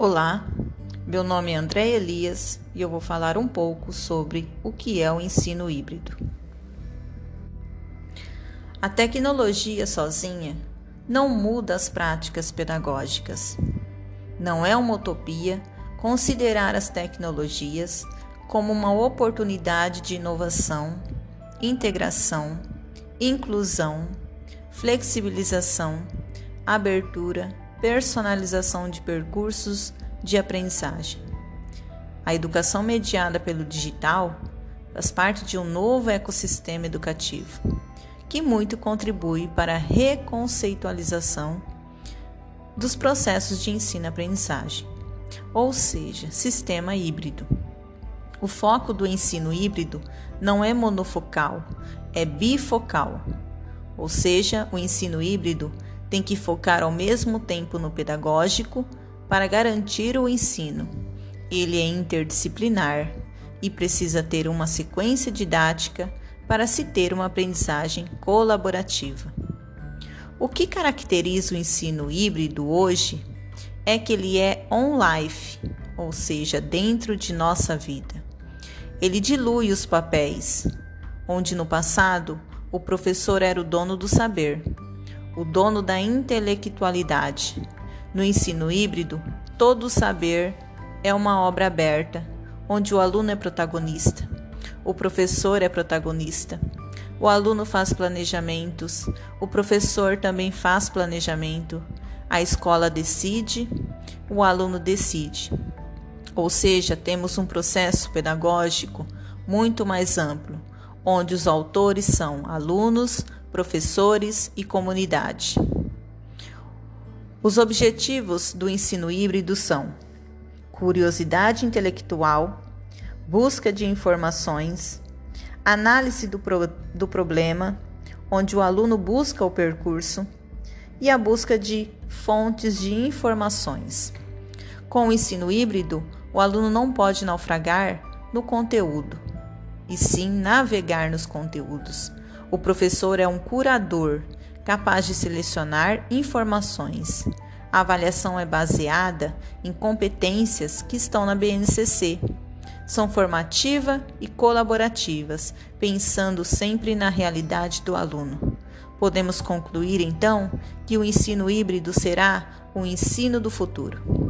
Olá, meu nome é André Elias e eu vou falar um pouco sobre o que é o ensino híbrido. A tecnologia sozinha não muda as práticas pedagógicas. Não é uma utopia considerar as tecnologias como uma oportunidade de inovação, integração, inclusão, flexibilização, abertura personalização de percursos de aprendizagem. A educação mediada pelo digital faz parte de um novo ecossistema educativo, que muito contribui para a reconceitualização dos processos de ensino-aprendizagem, ou seja, sistema híbrido. O foco do ensino híbrido não é monofocal, é bifocal, ou seja, o ensino híbrido tem que focar ao mesmo tempo no pedagógico para garantir o ensino. Ele é interdisciplinar e precisa ter uma sequência didática para se ter uma aprendizagem colaborativa. O que caracteriza o ensino híbrido hoje é que ele é on-life, ou seja, dentro de nossa vida. Ele dilui os papéis, onde no passado o professor era o dono do saber o dono da intelectualidade. No ensino híbrido, todo saber é uma obra aberta, onde o aluno é protagonista, o professor é protagonista. O aluno faz planejamentos, o professor também faz planejamento, a escola decide, o aluno decide. Ou seja, temos um processo pedagógico muito mais amplo, onde os autores são alunos, professores e comunidade. Os objetivos do ensino híbrido são curiosidade intelectual, busca de informações, análise do, pro, do problema, onde o aluno busca o percurso, e a busca de fontes de informações. Com o ensino híbrido, o aluno não pode naufragar no conteúdo, e sim navegar nos conteúdos. O professor é um curador capaz de selecionar informações. A avaliação é baseada em competências que estão na BNCC. São formativa e colaborativas, pensando sempre na realidade do aluno. Podemos concluir então que o ensino híbrido será o ensino do futuro.